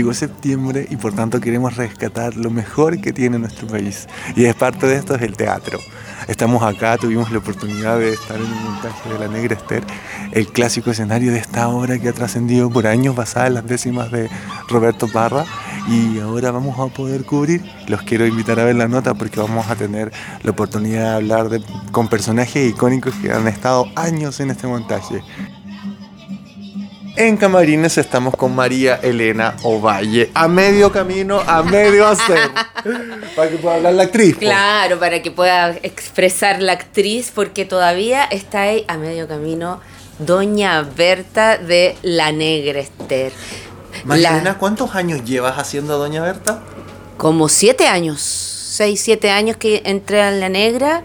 Llegó septiembre y por tanto queremos rescatar lo mejor que tiene nuestro país. Y es parte de esto es el teatro. Estamos acá, tuvimos la oportunidad de estar en un montaje de La Negra Esther, el clásico escenario de esta obra que ha trascendido por años basada en las décimas de Roberto Parra. Y ahora vamos a poder cubrir, los quiero invitar a ver la nota porque vamos a tener la oportunidad de hablar con personajes icónicos que han estado años en este montaje. En Camarines estamos con María Elena Ovalle, a medio camino, a medio hacer, para que pueda hablar la actriz. Claro, para que pueda expresar la actriz, porque todavía está ahí a medio camino Doña Berta de La Negra Esther. María La- ¿cuántos años llevas haciendo a Doña Berta? como siete años, seis, siete años que entré a La Negra,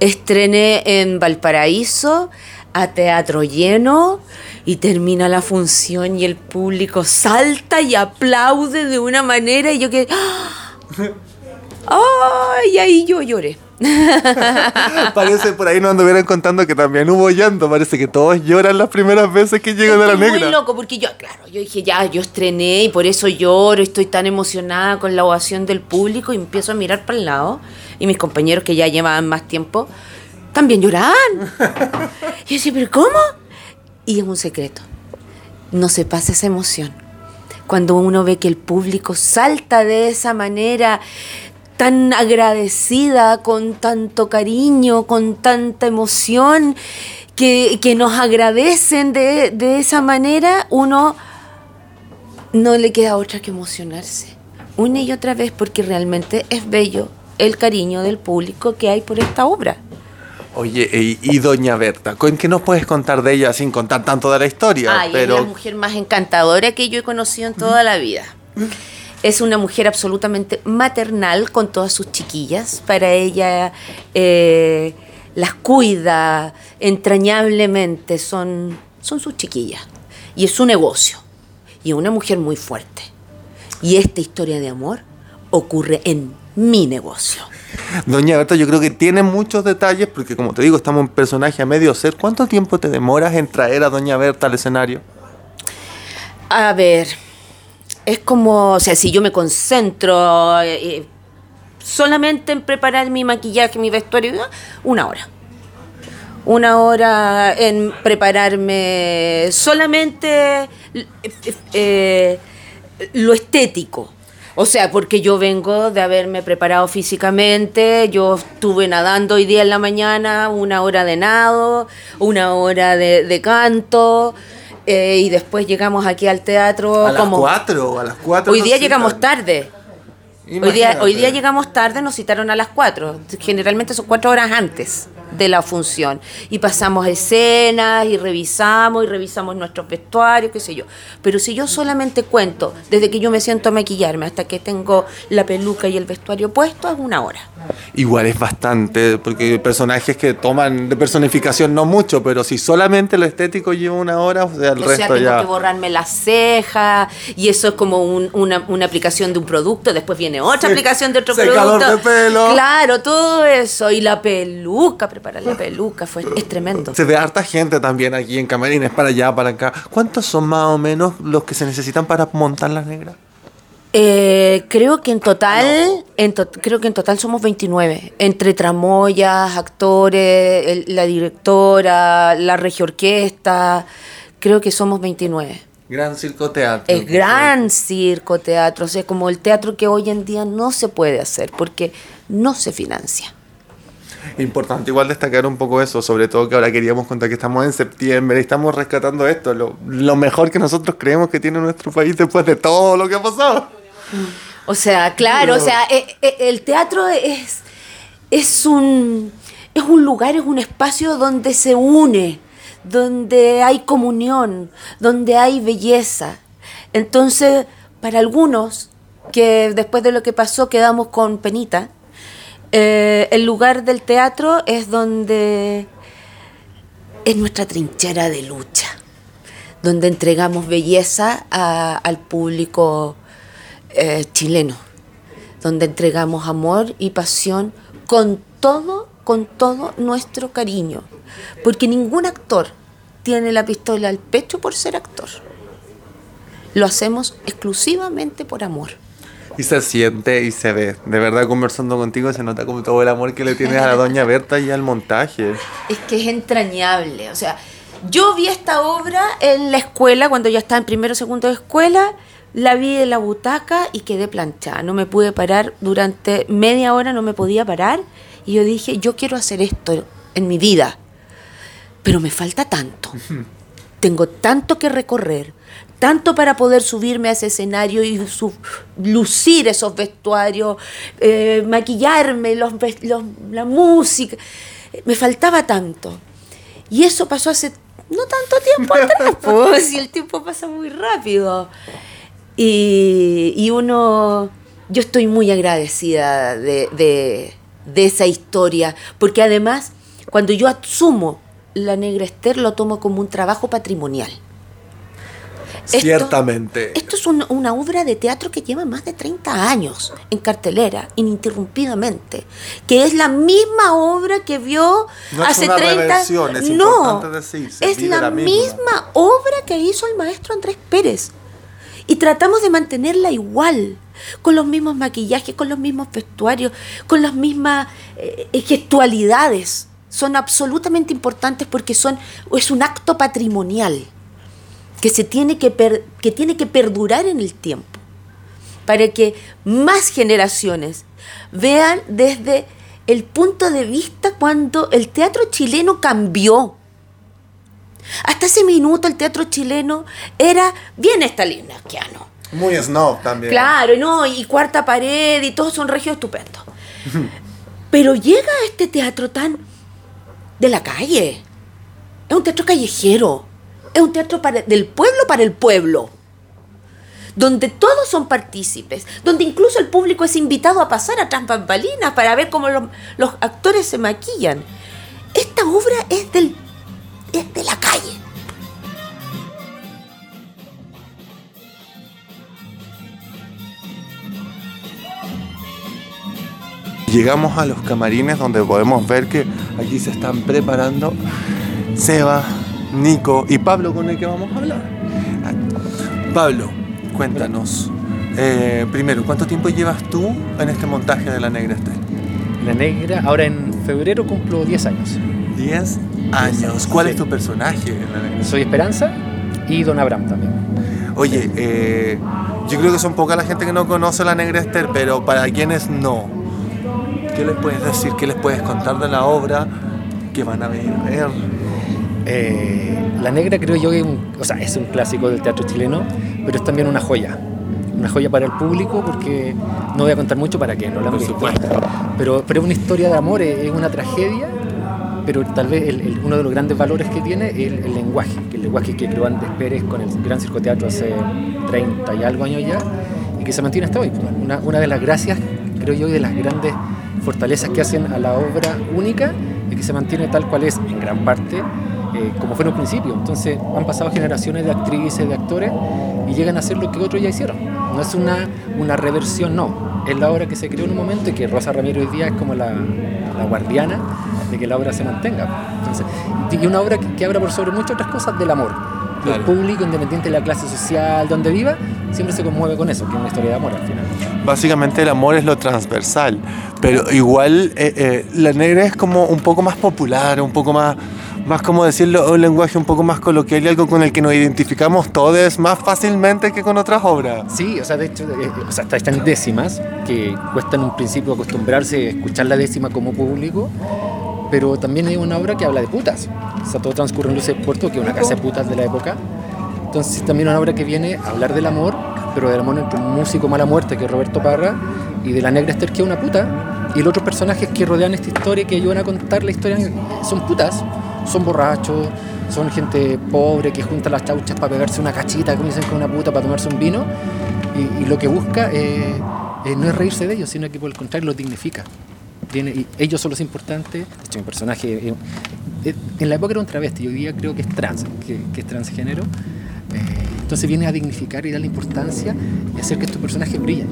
estrené en Valparaíso a teatro lleno y termina la función y el público salta y aplaude de una manera y yo que... ¡Ay! ahí yo lloré. Parece, por ahí nos anduvieran contando que también hubo llanto, parece que todos lloran las primeras veces que llegan a la negra. Muy loco, porque yo, claro, yo dije, ya, yo estrené y por eso lloro, estoy tan emocionada con la ovación del público y empiezo a mirar para el lado. Y mis compañeros que ya llevaban más tiempo, también lloraban. y yo decía, ¿pero cómo? Y es un secreto. No se pasa esa emoción. Cuando uno ve que el público salta de esa manera tan agradecida, con tanto cariño, con tanta emoción, que, que nos agradecen de, de esa manera, uno no le queda otra que emocionarse. Una y otra vez, porque realmente es bello el cariño del público que hay por esta obra. Oye, y, y Doña Berta, ¿con qué nos puedes contar de ella sin contar tanto de la historia? Ay, es la mujer más encantadora que yo he conocido en toda la vida. Es una mujer absolutamente maternal con todas sus chiquillas. Para ella eh, las cuida entrañablemente, son, son sus chiquillas. Y es su negocio. Y es una mujer muy fuerte. Y esta historia de amor ocurre en mi negocio. Doña Berta, yo creo que tiene muchos detalles, porque como te digo, estamos en personaje a medio ser. ¿Cuánto tiempo te demoras en traer a Doña Berta al escenario? A ver, es como, o sea, si yo me concentro eh, eh, solamente en preparar mi maquillaje, mi vestuario, una hora. Una hora en prepararme solamente eh, lo estético. O sea, porque yo vengo de haberme preparado físicamente, yo estuve nadando hoy día en la mañana, una hora de nado, una hora de, de canto, eh, y después llegamos aquí al teatro ¿A las como... cuatro? ¿A las cuatro? Hoy nos día llegamos tarde. Hoy día, Imagínate. hoy día llegamos tarde, nos citaron a las 4. Generalmente son cuatro horas antes de la función. Y pasamos escenas y revisamos y revisamos nuestros vestuarios, qué sé yo. Pero si yo solamente cuento desde que yo me siento a maquillarme hasta que tengo la peluca y el vestuario puesto, es una hora. Igual es bastante, porque hay personajes que toman de personificación no mucho, pero si solamente lo estético lleva una hora, o sea, el o sea, resto tengo ya. que borrarme las cejas y eso es como un- una, una aplicación de un producto, después viene otra Sí, aplicación de otro secador producto. de pelo. Claro, todo eso. Y la peluca, preparar la peluca, fue, es tremendo. Se ve harta gente también aquí en Camarines, para allá, para acá. ¿Cuántos son más o menos los que se necesitan para montar las negras? Eh, creo que en total, en to- creo que en total somos 29, entre tramoyas, actores, el- la directora, la regiorquesta, creo que somos 29. Gran circo teatro. Es gran circo teatro, o sea, como el teatro que hoy en día no se puede hacer porque no se financia. Importante igual destacar un poco eso, sobre todo que ahora queríamos contar que estamos en septiembre y estamos rescatando esto, lo, lo mejor que nosotros creemos que tiene nuestro país después de todo lo que ha pasado. O sea, claro, o sea, eh, eh, el teatro es, es, un, es un lugar, es un espacio donde se une, donde hay comunión, donde hay belleza. Entonces, para algunos que después de lo que pasó quedamos con penita, eh, el lugar del teatro es donde es nuestra trinchera de lucha, donde entregamos belleza al público eh, chileno, donde entregamos amor y pasión con todo, con todo nuestro cariño, porque ningún actor tiene la pistola al pecho por ser actor. Lo hacemos exclusivamente por amor. Y se siente y se ve. De verdad, conversando contigo se nota como todo el amor que le tienes a la doña Berta y al montaje. Es que es entrañable. O sea, yo vi esta obra en la escuela, cuando ya estaba en primero o segundo de escuela, la vi en la butaca y quedé planchada. No me pude parar durante media hora, no me podía parar. Y yo dije, yo quiero hacer esto en mi vida. Pero me falta tanto. Tengo tanto que recorrer, tanto para poder subirme a ese escenario y lucir esos vestuarios, eh, maquillarme, los, la música. Me faltaba tanto. Y eso pasó hace no tanto tiempo atrás, pues, y el tiempo pasa muy rápido. Y, y uno, yo estoy muy agradecida de, de- de esa historia, porque además, cuando yo asumo la Negra Esther, lo tomo como un trabajo patrimonial. Ciertamente. Esto es una, una obra de teatro que lleva más de 30 años en cartelera, ininterrumpidamente, que es la misma obra que vio No es hace una 30 reversión, es No, es la, la misma. misma obra que hizo el maestro Andrés Pérez. Y tratamos de mantenerla igual, con los mismos maquillajes, con los mismos vestuarios, con las mismas eh, gestualidades. Son absolutamente importantes porque son, es un acto patrimonial que, se tiene que, que tiene que perdurar en el tiempo para que más generaciones vean desde el punto de vista cuando el teatro chileno cambió. Hasta ese minuto el teatro chileno era bien stalinskiano. Muy snob también. Claro, ¿no? Y cuarta pared y todos son regios estupendos. Pero llega este teatro tan de la calle. Es un teatro callejero. Es un teatro para- del pueblo para el pueblo. Donde todos son partícipes. Donde incluso el público es invitado a pasar a tras bambalinas para ver cómo los, los actores se maquillan. Esta obra es, del, es de la calle. Llegamos a los camarines donde podemos ver que aquí se están preparando Seba, Nico y Pablo con el que vamos a hablar. Pablo, cuéntanos. eh, primero, ¿cuánto tiempo llevas tú en este montaje de La Negra Estel? La negra, ahora en febrero cumplo 10 años. 10 años. ¿Cuál Sí. es tu personaje en La Negra Estel? Soy Esperanza y Don Abraham también. Oye, eh, yo creo que son poca la gente que no conoce La Negra Esther, pero para quienes no, ¿qué les puedes decir? ¿Qué les puedes contar de la obra que van a ver? a ver? Eh, la negra creo yo que o sea, es un clásico del teatro chileno, pero es también una joya. Una joya para el público porque no voy a contar mucho para que no la han Por visto. supuesto. Pero, pero es una historia de amor, es una tragedia, pero tal vez el- el- uno de los grandes valores que tiene es el, el lenguaje, el lenguaje que creó Andrés Pérez con el Gran Circo Teatro hace 30 y algo años ya, y que se mantiene hasta hoy. Una, una de las gracias, creo yo, y de las grandes fortalezas que hacen a la obra única, es que se mantiene tal cual es, en gran parte, eh, como fue en un principio. Entonces han pasado generaciones de actrices, de actores, y llegan a hacer lo que otros ya hicieron. No es una, una reversión, no. Es la obra que se creó en un momento y que Rosa Ramiro hoy día es como la, la guardiana de que la obra se mantenga. Entonces, y una obra que, que habla por sobre muchas otras cosas del amor. Claro. El público, independiente de la clase social, donde viva, siempre se conmueve con eso, que es una historia de amor al final. Básicamente el amor es lo transversal, pero igual eh, eh, La Negra es como un poco más popular, un poco más, más como decirlo, un lenguaje un poco más coloquial y algo con el que nos identificamos todos más fácilmente que con otras obras. Sí, o sea, de hecho, eh, o sea, están décimas, que cuesta en un principio acostumbrarse a escuchar la décima como público, pero también hay una obra que habla de putas. O sea, todo transcurre en Puerto, que es una casa de putas de la época. Entonces también una obra que viene a hablar del amor, pero del amor entre un músico mala muerte, que es Roberto Parra, y de la negra Esther, que es una puta. Y los otros personajes que rodean esta historia, que ayudan a contar la historia, son putas, son borrachos, son gente pobre que junta las chauchas para pegarse una cachita, como dicen con una puta, para tomarse un vino. Y, lo que busca eh, eh, no es reírse de ellos, sino que por el contrario los dignifica. Y ellos son los importantes. De hecho, mi personaje eh, en la época era un travesti, hoy día creo que es trans, que, es transgénero. entonces viene a dignificar y darle importancia y hacer que estos personajes brillen.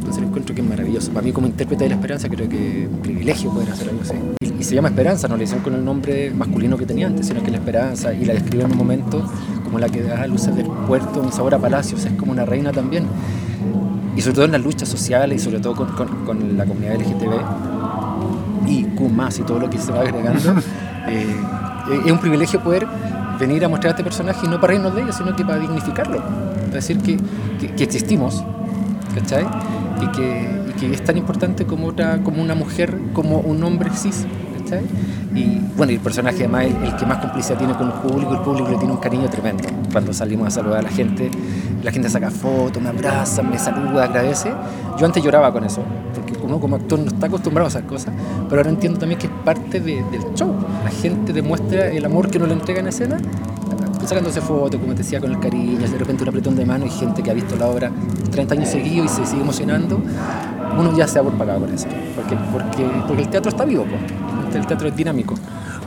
Entonces encuentro que es maravilloso. Para mí como intérprete de la esperanza creo que es un privilegio poder hacer algo así. Y, se llama Esperanza, no le dicen con el nombre masculino que tenía antes, sino que la esperanza y la describe en un momento como la que da luces del puerto, un sabor a palacios, es como una reina también. Y sobre todo en las luchas sociales y sobre todo con, la comunidad LGTB y Q y todo lo que se va agregando. Eh, es un privilegio poder venir a mostrar a este personaje y no para reírnos de ellos, sino que para dignificarlo. Para decir que, que, que existimos, ¿cachai? y que, es tan importante como, otra, como una mujer, como un hombre cis. Y bueno, el personaje además el, el que más complicidad tiene con el público, el público le tiene un cariño tremendo. Cuando salimos a saludar a la gente, la gente saca fotos, me abraza, me saluda, agradece. Yo antes lloraba con eso, porque uno como actor no está acostumbrado a esas cosas, pero ahora entiendo también que es parte del show. La gente demuestra el amor que uno le entrega en escena sacándose fotos, como te decía, con el cariño, de repente un apretón de mano y gente que ha visto la obra 30 años seguidos y se sigue emocionando, uno ya se ha por pagado por eso. Porque, porque, porque el teatro está vivo, el teatro es dinámico.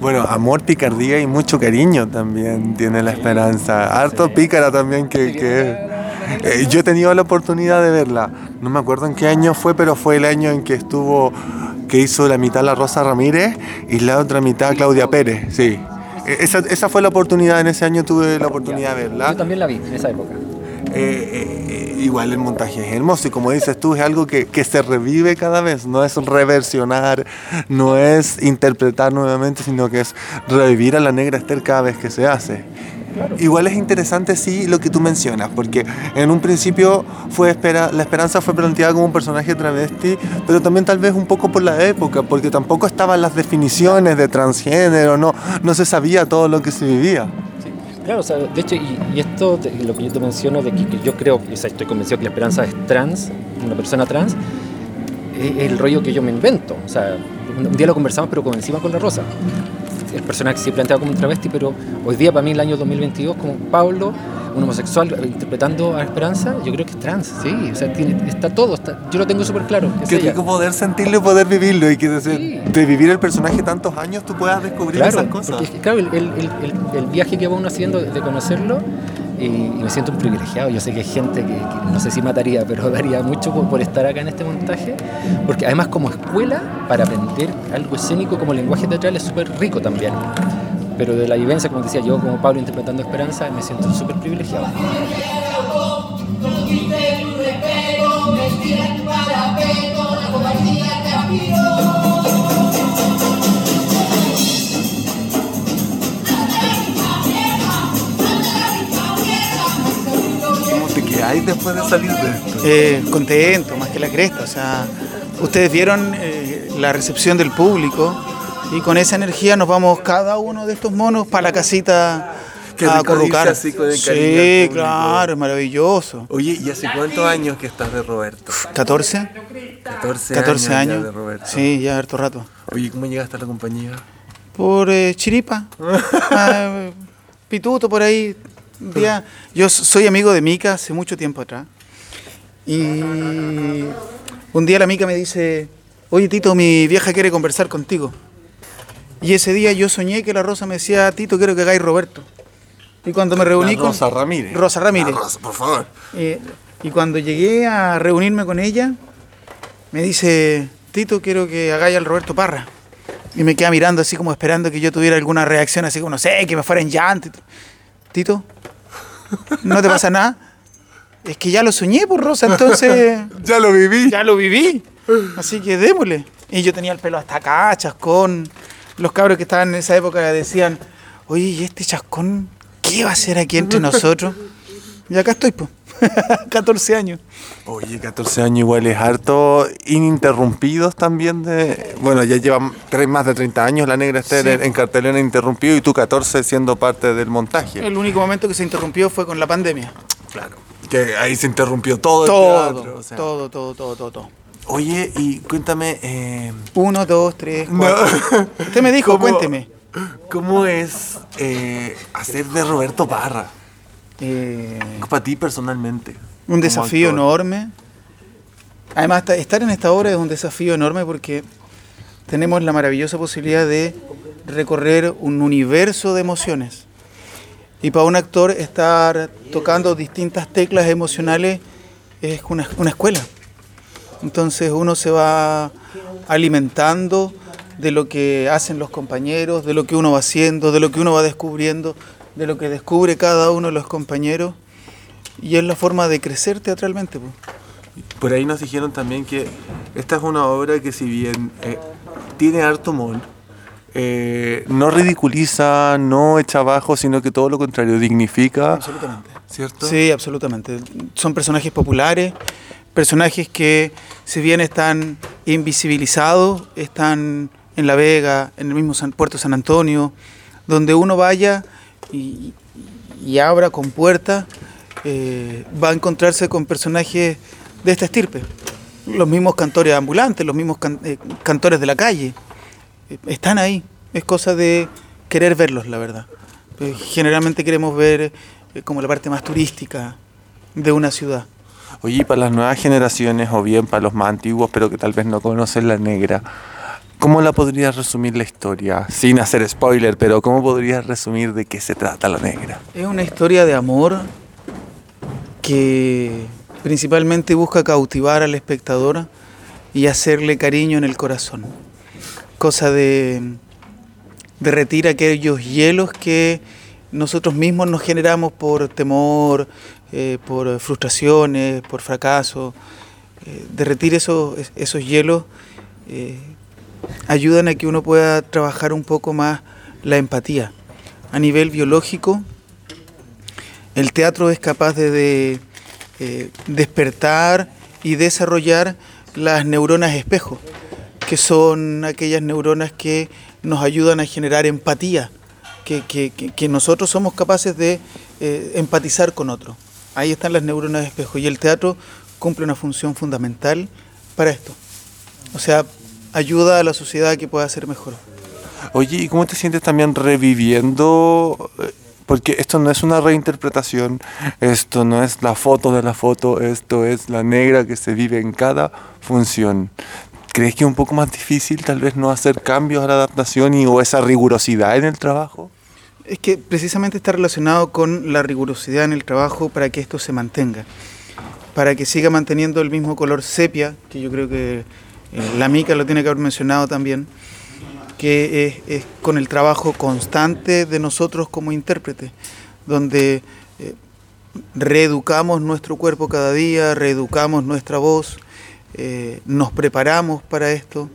Bueno, amor, picardía y mucho cariño también tiene la esperanza. Harto pícara también que, eh, yo he tenido la oportunidad de verla. No me acuerdo en qué año fue, pero fue el año en que estuvo, que hizo la mitad la Rosa Ramírez y la otra mitad Claudia Pérez. Sí. Esa, esa, fue la oportunidad, en ese año tuve la oportunidad de verla. Yo también la vi en esa época. Eh, eh, igual el montaje es hermoso y como dices tú, es algo que, que, se revive cada vez, no es reversionar, no es interpretar nuevamente, sino que es revivir a la negra Esther cada vez que se hace. Igual es interesante, sí, lo que tú mencionas, porque en un principio fue espera, la esperanza fue planteada como un personaje travesti, pero también tal vez un poco por la época, porque tampoco estaban las definiciones de transgénero, no, no se sabía todo lo que se vivía. Claro, o sea, de hecho, y, esto, lo que yo te menciono, de que, yo creo, o sea, estoy convencido que la esperanza es trans, una persona trans, es el rollo que yo me invento. O sea, un día lo conversamos, pero con con la rosa el personaje se planteaba como un travesti, pero hoy día para mí el año 2022 como Pablo, un homosexual interpretando a Esperanza, yo creo que es trans, sí, o sea, está todo, yo lo tengo súper claro. Que rico poder sentirlo y poder vivirlo y que de, vivir el personaje tantos años tú puedas descubrir esas cosas. Porque, claro, el, el, el, viaje que va uno haciendo de conocerlo y, me siento un privilegiado. Yo sé que hay gente que, no sé si mataría, pero daría mucho por, estar acá en este montaje, porque además como escuela para aprender algo escénico como lenguaje teatral es súper rico también. Pero de la vivencia, como decía yo, como Pablo interpretando Esperanza, me siento súper privilegiado. hay después de salir de esto? Eh, contento, más que la cresta. O sea, ustedes vieron eh, la recepción del público y con esa energía nos vamos cada uno de estos monos para la casita a colocar. sí, claro, maravilloso. Oye, ¿y hace cuántos años que estás de Roberto? 14. 14, años. de Roberto. Sí, ya harto rato. Oye, ¿cómo llegaste a la compañía? Por eh, Chiripa. Ah, pituto por ahí, día, yo soy amigo de Mica hace mucho tiempo atrás. Y un día la Mica me dice, oye Tito, mi vieja quiere conversar contigo. Y ese día yo soñé que la Rosa me decía, Tito, quiero que hagáis Roberto. Y cuando me reuní con... Rosa Ramírez. Rosa Ramírez. Rosa, por favor. Eh, y cuando llegué a reunirme con ella, me dice, Tito, quiero que hagáis al Roberto Parra. Y me queda mirando así como esperando que yo tuviera alguna reacción, así como, no sé, que me fuera en llanto. Tito, ¿no te pasa nada? Es que ya lo soñé, por Rosa, entonces... ya lo viví. Ya lo viví. Así que démosle. Y yo tenía el pelo hasta cachas con... Los cabros que estaban en esa época decían, oye, ¿y este chascón qué va a hacer aquí entre nosotros? Y acá estoy, pues. 14 años. Oye, 14 años igual es harto ininterrumpidos también de... Bueno, ya llevan tres, más de 30 años la negra está Sí. en, en cartelera interrumpido y tú 14 siendo parte del montaje. El único momento que se interrumpió fue con la pandemia. Claro. Que ahí se interrumpió todo, Todo, el teatro. o sea. todo, todo, todo, todo, todo. Oye, y cuéntame, eh, Uno, dos, tres, No. cuatro. Usted me dijo, ¿Cómo- cuénteme. ¿cómo es eh, hacer de Roberto Parra? Eh, Para ti personalmente. un desafío actor. enorme. Además, ta- estar en esta obra es un desafío enorme porque tenemos la maravillosa posibilidad de recorrer un universo de emociones. Y para un actor estar tocando distintas teclas emocionales es una, una escuela. Entonces uno se va alimentando de lo que hacen los compañeros, de lo que uno va haciendo, de lo que uno va descubriendo, de lo que descubre cada uno de los compañeros. Y es la forma de crecer teatralmente. pues. Por ahí nos dijeron también que esta es una obra que si bien eh, tiene harto humor, eh, no ridiculiza, no echa abajo, sino que todo lo contrario, dignifica. Absolutamente. ¿Cierto? Sí, absolutamente. Son personajes populares, personajes que si bien están invisibilizados, están en La Vega, en el mismo San- Puerto San Antonio, donde uno vaya y, abra con puerta, eh, va a encontrarse con personajes de esta estirpe. Los mismos cantores ambulantes, los mismos eh, cantores de la calle, eh, están ahí. Es cosa de querer verlos, la verdad. Eh, Generalmente queremos ver como la parte más turística de una ciudad. Oye, para las nuevas generaciones o bien para los más antiguos, pero que tal vez no conocen la negra, ¿cómo la podrías resumir la historia? Sin hacer spoiler, pero ¿cómo podrías resumir de qué se trata la negra? Es una historia de amor que principalmente busca cautivar al espectador y hacerle cariño en el corazón. Cosa de derretir aquellos hielos que nosotros mismos nos generamos por temor, eh, por frustraciones, por fracaso. Eh, derretir esos, esos hielos eh, ayudan a que uno pueda trabajar un poco más la empatía. A nivel biológico, el teatro es capaz de, de, despertar y desarrollar las neuronas espejo, que son aquellas neuronas que nos ayudan a generar empatía, que, que- que- nosotros somos capaces de empatizar con otro. Ahí están las neuronas espejo y el teatro cumple una función fundamental para esto. O sea, ayuda a la sociedad a que pueda ser mejor. Oye, ¿y cómo te sientes también reviviendo? eh, Porque esto no es una reinterpretación, esto no es la foto de la foto, esto es la negra que se vive en cada función. ¿Crees que es un poco más difícil tal vez no hacer cambios a la adaptación y o esa rigurosidad en el trabajo? Es que precisamente está relacionado con la rigurosidad en el trabajo para que esto se mantenga, para que siga manteniendo el mismo color sepia, que yo creo que eh, la Mica lo tiene que haber mencionado también, que es, es con el trabajo constante de nosotros como intérpretes, donde eh, reeducamos nuestro cuerpo cada día, reeducamos nuestra voz, eh, nos preparamos para esto,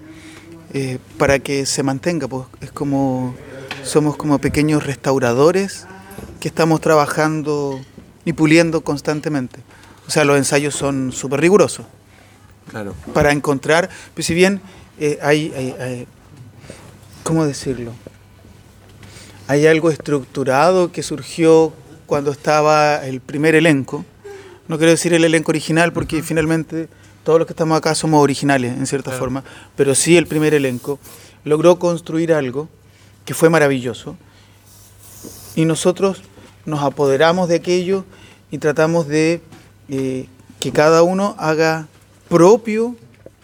para que se mantenga, pues es como somos como pequeños restauradores que estamos trabajando y puliendo constantemente. O sea, los ensayos son súper rigurosos Claro. para encontrar, pues si bien eh, hay, hay- hay- ¿cómo decirlo? Hay algo estructurado que surgió cuando estaba el primer elenco. No quiero decir el elenco original porque finalmente todos los que estamos acá somos originales en cierta forma, pero sí el primer elenco logró construir algo que fue maravilloso y nosotros nos apoderamos de aquello y tratamos de eh, que cada uno haga propio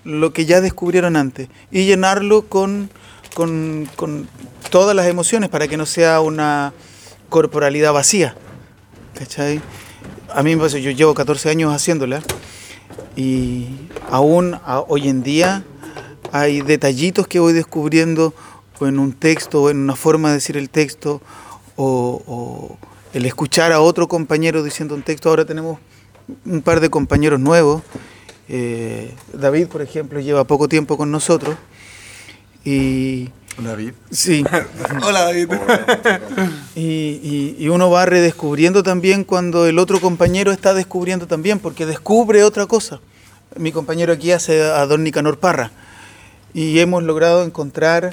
lo que ya descubrieron antes y llenarlo con, con, con todas las emociones para que no sea una corporalidad vacía. ¿Cachai? A mí me pasa, yo llevo 14 años haciéndola y aún hoy en día hay detallitos que voy descubriendo o en un texto o en una forma de decir el texto o, o el escuchar a otro compañero diciendo un texto. Ahora tenemos un par de compañeros nuevos. Eh, David, por ejemplo, lleva poco tiempo con nosotros y, David. Sí. Hola David. Y, y- y uno va redescubriendo también cuando el otro compañero está descubriendo también, porque descubre otra cosa. Mi compañero aquí hace a Don Nicanor Parra y hemos logrado encontrar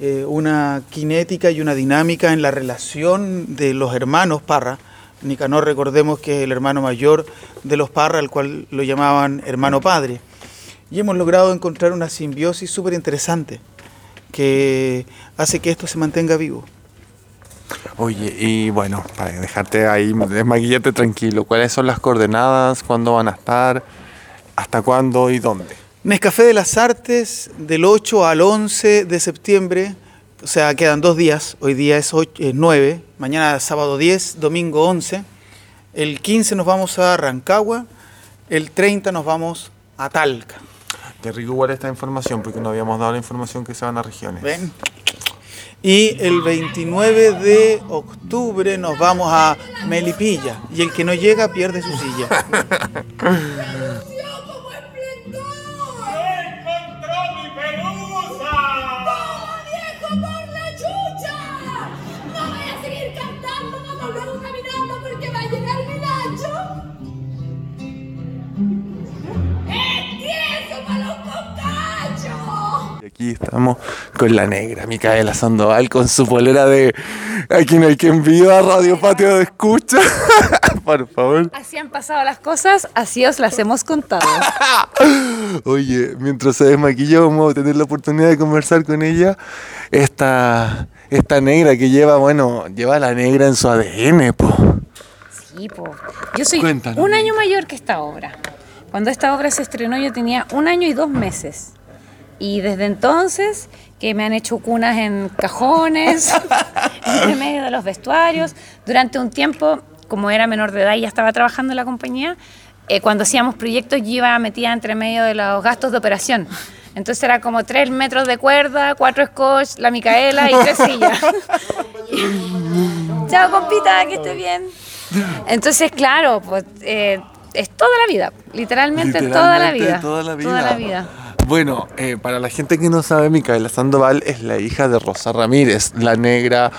eh, una cinética y una dinámica en la relación de los hermanos Parra. Nicanor, recordemos que es el hermano mayor de los Parra, al cual lo llamaban hermano padre. Y hemos logrado encontrar una simbiosis súper interesante que hace que esto se mantenga vivo. Oye, y bueno, para dejarte ahí, desmaquillarte tranquilo, ¿cuáles son las coordenadas? ¿Cuándo van a estar? ¿Hasta cuándo y dónde? Nescafé de las Artes del 8 al 11 de septiembre, o sea, quedan dos días, hoy día es, ocho- es 9, mañana sábado 10, domingo 11, el 15 nos vamos a Rancagua, el 30 nos vamos a Talca. Qué rico igual esta información, porque no habíamos dado la información que se van a regiones. ¿Ven? Y el 29 de octubre nos vamos a Melipilla, y el que no llega pierde su silla. aquí estamos con la negra, Micaela Sandoval, con su polera de Aquí no hay quien viva, Radio Patio de Escucha. Por favor. Así han pasado las cosas, así os las hemos contado. Oye, mientras se desmaquilla vamos a tener la oportunidad de conversar con ella. Esta, esta negra que lleva, bueno, lleva la negra en su ADN, po. Sí, po. Yo soy Cuéntanos. un año mayor que esta obra. Cuando esta obra se estrenó yo tenía un año y dos meses. Y desde entonces que me han hecho cunas en cajones, en medio de los vestuarios. Durante un tiempo, como era menor de edad y ya estaba trabajando en la compañía, eh, cuando hacíamos proyectos yo iba metida entre medio de los gastos de operación. Entonces era como tres metros de cuerda, cuatro scotch, la Micaela y tres sillas. Chao, compita, que esté bien. Entonces, claro, pues eh, es toda la vida, literalmente, toda la Literalmente vida. Toda la vida. Toda la vida. Bueno, eh, para la gente que no sabe, Micaela Sandoval es la hija de Rosa Ramírez, la negra,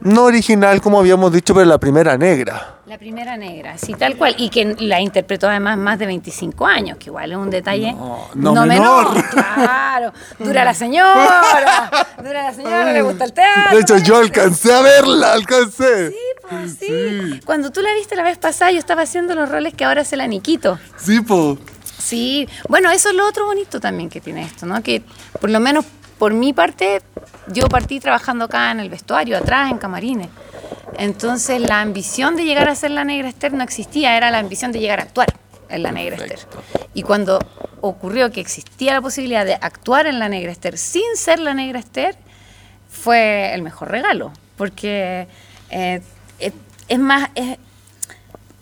no original como habíamos dicho, pero la primera negra. La primera negra, sí, tal cual. Y que la interpretó además más de 25 años, que igual es un detalle No, no menor. Claro, dura la señora, dura la señora, le gusta el teatro. De hecho, yo alcancé a verla, alcancé. Sí, pues, sí. Cuando tú la viste la vez pasada, yo estaba haciendo los roles que ahora hace la Niquito. Sí, po. Sí, bueno, eso es lo otro bonito también que tiene esto, ¿no? Que por lo menos por mi parte, yo partí trabajando acá en el vestuario, atrás, en camarines. Entonces la ambición de llegar a ser la negra Esther no existía, era la ambición de llegar a actuar en la negra Esther. Y cuando ocurrió que existía la posibilidad de actuar en la negra Esther sin ser la negra Esther, fue el mejor regalo, porque eh, es, es más, es-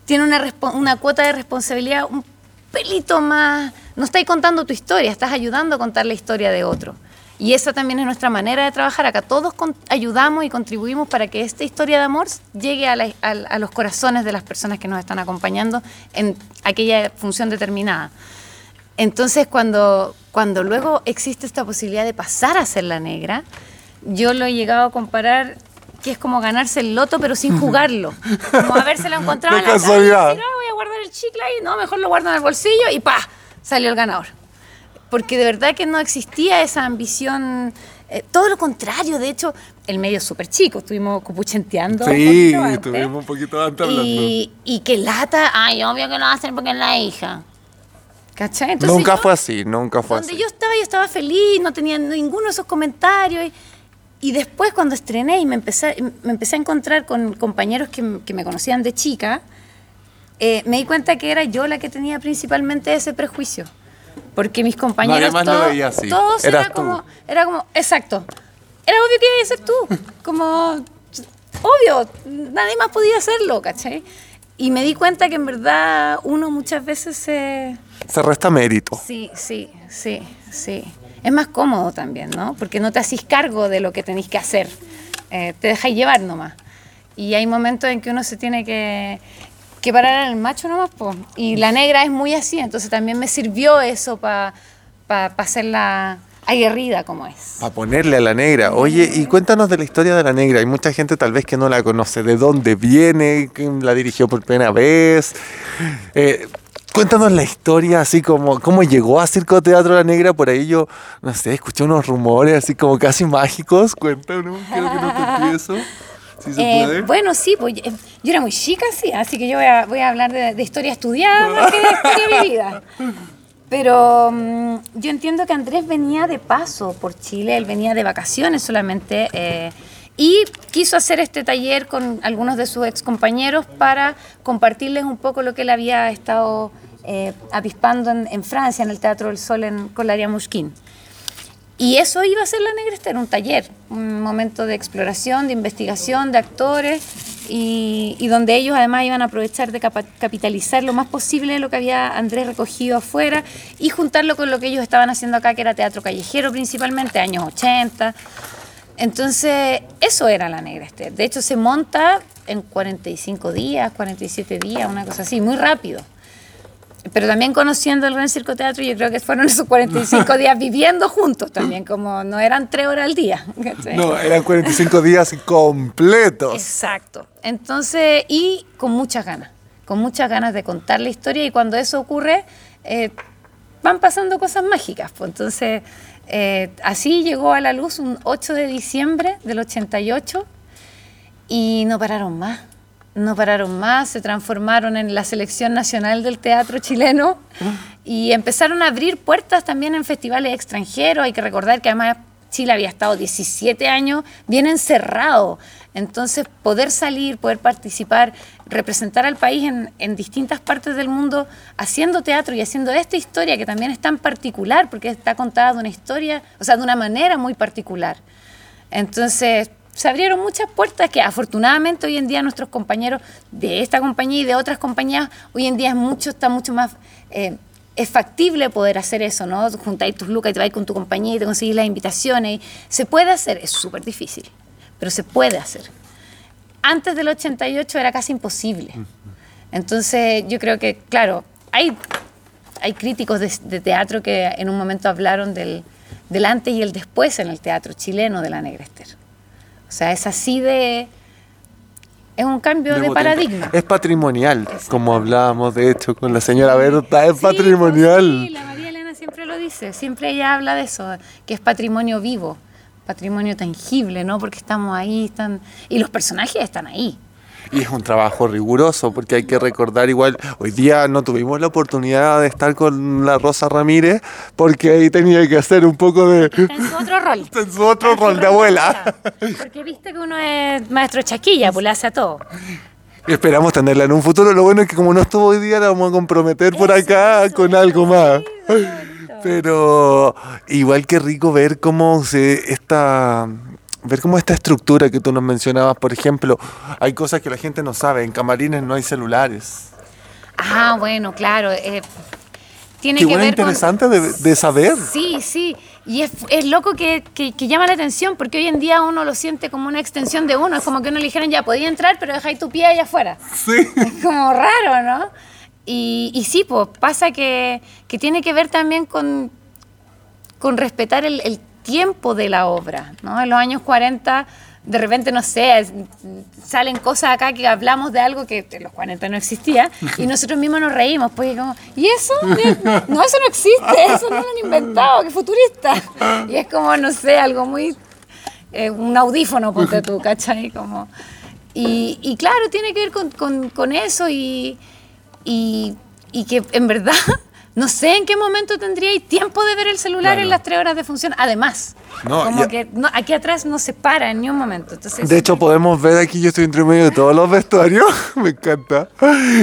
tiene una, una cuota de responsabilidad un pelito más. No estáis contando tu historia, estás ayudando a contar la historia de otro. Y esa también es nuestra manera de trabajar. Acá todos ayudamos y contribuimos para que esta historia de amor llegue a los corazones de las personas que nos están acompañando en aquella función determinada. Entonces, cuando, cuando luego existe esta posibilidad de pasar a ser la negra, yo lo he llegado a comparar que es como ganarse el loto pero sin jugarlo. Como habérselo encontrado en la casualidad. decir, "Ah, voy a guardar el chicle ahí, no, mejor lo guardo en el bolsillo y ¡pa! salió el ganador. Porque de verdad que no existía esa ambición, eh, todo lo contrario, de hecho, el medio es súper chico, estuvimos copuchenteando. Sí, estuvimos un poquito antes hablando. Y, y que lata, ay, obvio que lo hacer porque es la hija. ¿Cachai? Entonces nunca yo- fue así, nunca fue donde así. yo estaba, yo estaba feliz, no tenía ninguno de esos comentarios. Y, y después cuando estrené y me empecé, me empecé a encontrar con compañeros que, que me conocían de chica, eh, me di cuenta que era yo la que tenía principalmente ese prejuicio. Porque mis compañeros lo todos, veía así. todos Eras era tú. como, era como, exacto. Era obvio que iba a ser tú. Como, obvio, nadie más podía hacerlo, ¿cachai? Y me di cuenta que en verdad uno muchas veces se... Se resta mérito. Sí, sí, sí, sí. Es más cómodo también, ¿no? Porque no te hacís cargo de lo que tenéis que hacer. Eh, te dejáis llevar nomás. Y hay momentos en que uno se tiene que, que parar en el macho nomás. po. Y la negra es muy así, entonces también me sirvió eso para pa, pa hacer la, aguerrida como es. Para ponerle a la negra. Oye, y cuéntanos de la historia de la negra. Hay mucha gente tal vez que no la conoce. ¿De dónde viene? ¿Quién la dirigió por primera vez? Eh, cuéntanos la historia, así como cómo llegó a Circo Teatro La Negra. Por ahí yo, no sé, escuché unos rumores así como casi mágicos. Cuéntanos, quiero que nos eso. Si se Eh, puede. bueno, sí, pues eh, yo era muy chica, sí, así que yo voy a, voy a hablar de, de historia estudiada más que de historia vivida. Pero mm, yo entiendo que Andrés venía de paso por Chile, él venía de vacaciones solamente eh, y quiso hacer este taller con algunos de sus ex compañeros para compartirles un poco lo que él había estado eh, avispando en, en Francia, en el Teatro del Sol, en, con Laria Mouchkine. Y eso iba a ser la Negra Esther, un taller, un momento de exploración, de investigación, de actores, y, y donde ellos además iban a aprovechar de capitalizar lo más posible lo que había Andrés recogido afuera y juntarlo con lo que ellos estaban haciendo acá, que era teatro callejero principalmente, años 80. Entonces, eso era la Negra Esther. De hecho, se monta en 45 días, 47 días, una cosa así, muy rápido. Pero también conociendo el Gran Circo Teatro, yo creo que fueron esos 45 días viviendo juntos también, como no eran tres horas al día. ¿cachai? No, eran 45 días completos. Exacto. Entonces, y con muchas ganas, con muchas ganas de contar la historia y cuando eso ocurre, eh, van pasando cosas mágicas. Pues. Entonces, eh, así llegó a la luz un 8 de diciembre del 88 y no pararon más. No pararon más, se transformaron en la selección nacional del teatro chileno y empezaron a abrir puertas también en festivales extranjeros. Hay que recordar que además Chile había estado 17 años bien encerrado. Entonces, poder salir, poder participar, representar al país en, distintas partes del mundo haciendo teatro y haciendo esta historia que también es tan particular, porque está contada de una historia, o sea, de una manera muy particular. Entonces, se abrieron muchas puertas que afortunadamente hoy en día nuestros compañeros de esta compañía y de otras compañías, hoy en día es mucho, está mucho más... eh, es factible poder hacer eso, ¿no? Juntáis tus lucas y te vais con tu compañía y te conseguís las invitaciones. se puede hacer, es súper difícil, pero se puede hacer. Antes del 88 era casi imposible. Entonces, yo creo que, claro, hay, hay críticos de, de teatro que en un momento hablaron del, del antes y el después en el teatro chileno de la Negra Esther. O sea, es así de... Es un cambio de, paradigma. Es patrimonial, como hablábamos de hecho con la señora. Berta, es Sí, patrimonial. pues sí, la María Elena siempre lo dice, siempre ella habla de eso, que es patrimonio vivo, patrimonio tangible, ¿no? Porque estamos ahí, están y los personajes están ahí. Y es un trabajo riguroso porque hay que recordar igual, hoy día no tuvimos la oportunidad de estar con la Rosa Ramírez porque ahí tenía que hacer un poco de... Está en su otro rol. En su otro rol de abuela. Porque viste que uno es maestro chaquilla, pues le hace a todo. Esperamos tenerla en un futuro. Lo bueno es que como no estuvo hoy día, la vamos a comprometer por acá eso, con eso, algo más. Pero igual que rico ver cómo se esta ver cómo esta estructura que tú nos mencionabas, por ejemplo, hay cosas que la gente no sabe, en camarines no hay celulares. Ah, bueno, claro. eh, tiene Qué que ver con... interesante de, de saber. Sí, sí. Y es, es loco que, que- que llama la atención porque hoy en día uno lo siente como una extensión de uno. Es como que uno le dijeran, ya podía entrar, pero dejáis tu pie allá afuera. Sí. Es como raro, ¿no? Y, y sí, pues pasa que, que tiene que ver también con, con respetar el, el tiempo de la obra, ¿no? En los años 40, de repente, no sé, salen cosas acá que hablamos de algo que en los 40 no existía y nosotros mismos nos reímos, pues como, ¿y eso? No, eso no existe, eso no lo han inventado, qué futurista. Y es como, no sé, algo muy eh, un audífono, ponte tú, ¿cachai? Como, y, y claro, tiene que ver con, con- con eso y, y, y que en verdad no sé en qué momento tendríais tiempo de ver el celular Claro. en las tres horas de función. Además, No, como ya- que no- aquí atrás no se para en ni un momento. Entonces, De hecho, podemos ver aquí, yo estoy entre medio de todos los vestuarios, me encanta.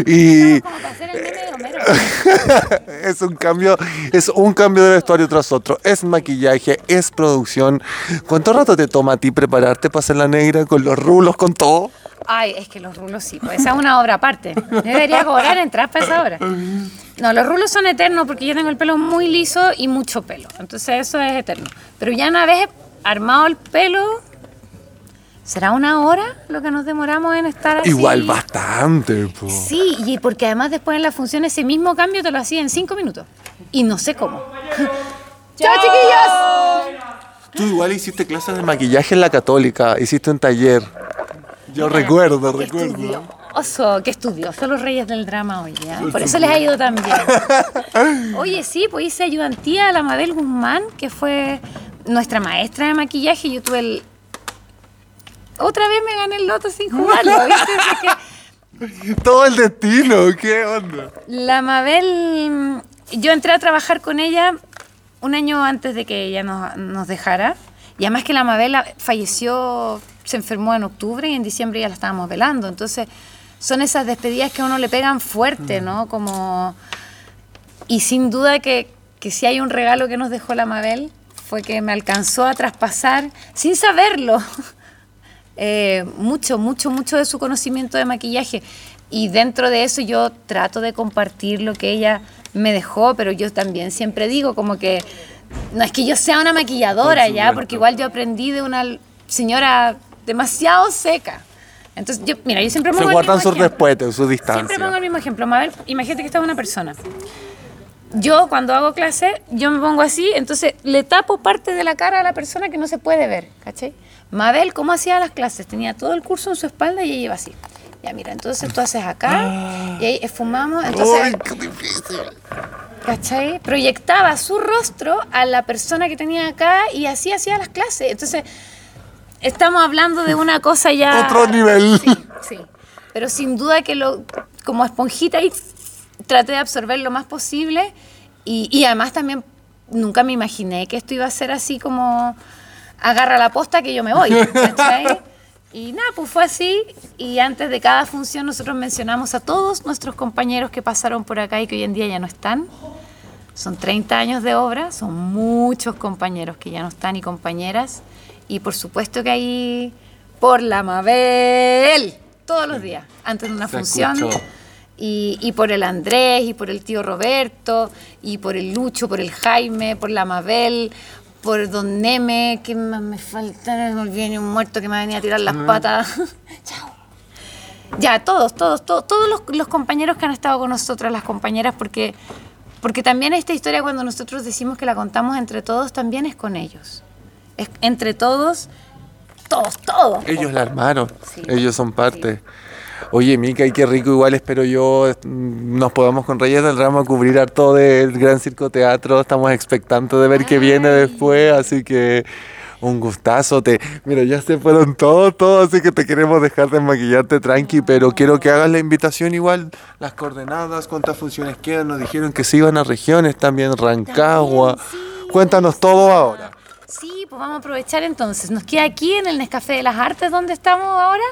Y como para hacer el meme de Homero. es un cambio, es un cambio de vestuario tras otro. Es maquillaje, es producción. ¿Cuánto rato te toma a ti prepararte para hacer la negra con los rulos, con todo? Ay, es que los rulos sí, pues esa es una obra aparte. Debería cobrar entrar para esa obra. No, los rulos son eternos porque yo tengo el pelo muy liso y mucho pelo. Entonces eso es eterno. Pero ya una vez armado el pelo, ¿será una hora lo que nos demoramos en estar así? Igual bastante. po. Sí, y porque además después en la función ese mismo cambio te lo hacía en cinco minutos. Y no sé cómo. ¡Chao, chiquillos! Tú igual hiciste clases de maquillaje en la católica, hiciste un taller. Yo recuerdo, Qué recuerdo. estudioso, qué estudioso los reyes del drama hoy, ¿ya? Por eso les ha ido tan bien. Oye, sí, pues hice ayudantía a la Mabel Guzmán, que fue nuestra maestra de maquillaje. Yo tuve el... Otra vez me gané el loto sin jugarlo, ¿viste? Es que Todo el destino, ¿qué onda? la Mabel, yo entré a trabajar con ella un año antes de que ella nos, nos dejara. Y además que la Mabel falleció, se enfermó en octubre y en diciembre ya la estábamos velando. Entonces, son esas despedidas que a uno le pegan fuerte, ¿no? Como... Y sin duda que, que si hay un regalo que nos dejó la Mabel fue que me alcanzó a traspasar, sin saberlo, eh, mucho, mucho, mucho de su conocimiento de maquillaje. Y dentro de eso yo trato de compartir lo que ella me dejó, pero yo también siempre digo como que no es que yo sea una maquilladora Por ya, porque igual yo aprendí de una señora demasiado seca. Entonces, yo, mira, yo siempre Se pongo el guardan sus respetos, su Siempre pongo distancia. el mismo ejemplo. Mabel, imagínate que esta es una persona. Yo cuando hago clase, yo me pongo así, entonces le tapo parte de la cara a la persona que no se puede ver, ¿cachai? Mabel, ¿cómo hacía las clases? Tenía todo el curso en su espalda y ella iba así. Ya, mira, entonces tú haces acá y ahí fumamos, entonces... Ay, qué difícil. ¿cachai? Proyectaba su rostro a la persona que tenía acá y así hacía las clases. Entonces, estamos hablando de una cosa ya... Otro nivel. Sí, sí. Pero sin duda que lo, como esponjita y traté de absorber lo más posible y, y además también nunca me imaginé que esto iba a ser así como agarra la posta que yo me voy, ¿cachai? Y nada, pues fue así y antes de cada función nosotros mencionamos a todos nuestros compañeros que pasaron por acá y que hoy en día ya no están. Son 30 años de obra, son muchos compañeros que ya no están y compañeras. Y por supuesto que ahí por la Mabel, todos los días, antes de una Se función. escuchó. Y, y por el Andrés, y por el tío Roberto, y por el Lucho, por el Jaime, por la Mabel, por Don Neme, que más me falta, me olvidé un muerto que me venía a tirar las patas. Chao. Ya, todos, todos, todos, todos los, los compañeros que han estado con nosotras, las compañeras, porque, porque también esta historia cuando nosotros decimos que la contamos entre todos, también es con ellos. Es entre todos, todos, todos. Ellos la armaron, Sí. ellos son parte. Oye, Mica, y qué rico, igual espero yo nos podamos con Reyes del Ramo cubrir harto del Gran Circo Teatro. Estamos expectantes de ver qué viene después, así que un gustazo. Te, mira, ya se fueron todos, todos, así que te queremos dejar de maquillarte tranqui, pero quiero que hagas la invitación igual, las coordenadas, cuántas funciones quedan. Nos dijeron que se iban a regiones también, Rancagua. Cuéntanos todo ahora. Sí, pues vamos a aprovechar entonces. Nos queda aquí en el Nescafé de las Artes, donde estamos ahora,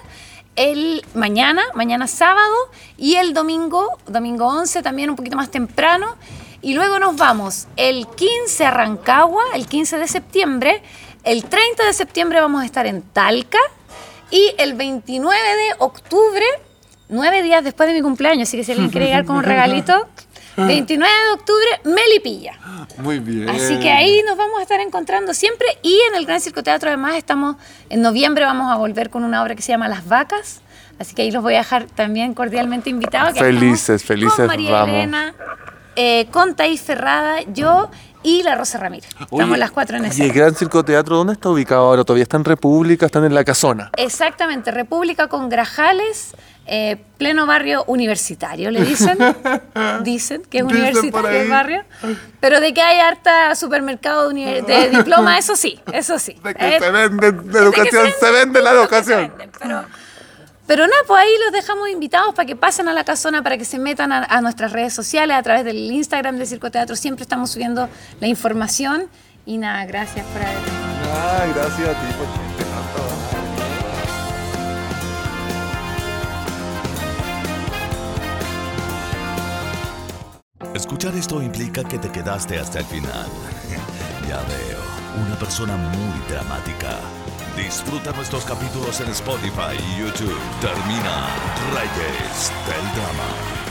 el mañana, mañana sábado, y el domingo, domingo 11, también un poquito más temprano. Y luego nos vamos el 15 a Rancagua, el 15 de septiembre. El 30 de septiembre vamos a estar en Talca. Y el 29 de octubre, nueve días después de mi cumpleaños, así que si alguien quiere llegar con un regalito, 29 de octubre, Melipilla. Muy bien. Así que ahí nos vamos a estar encontrando siempre y en el Gran Circo Teatro además estamos, en noviembre vamos a volver con una obra que se llama Las Vacas, así que ahí los voy a dejar también cordialmente invitados. que Felices, felices Con María vamos. Elena, eh, con Taís Ferrada, yo y la Rosa Ramírez. Estamos Oye, las cuatro en ¿Y el. Gran Circo Teatro dónde está ubicado ahora? ¿Todavía está en República? ¿Están en la casona? Exactamente, República con Grajales, eh, pleno barrio universitario, le dicen. dicen que es Dicen universitario el barrio. Pero de que hay harta supermercado de, diploma, eso sí, eso sí. De que Eh, se vende la de que educación, se vende la se educación. Pero, pero nada, pues ahí los dejamos invitados para que pasen a la casona, para que se metan a, a nuestras redes sociales, a través del Instagram de Circo Teatro. Siempre estamos subiendo la información. Y nada, gracias por haber Ah, gracias a ti por tanto. Escuchar esto implica que te quedaste hasta el final. Ya veo, una persona muy dramática. Disfruta nuestros capítulos en Spotify y YouTube. Termina Reyes del Drama.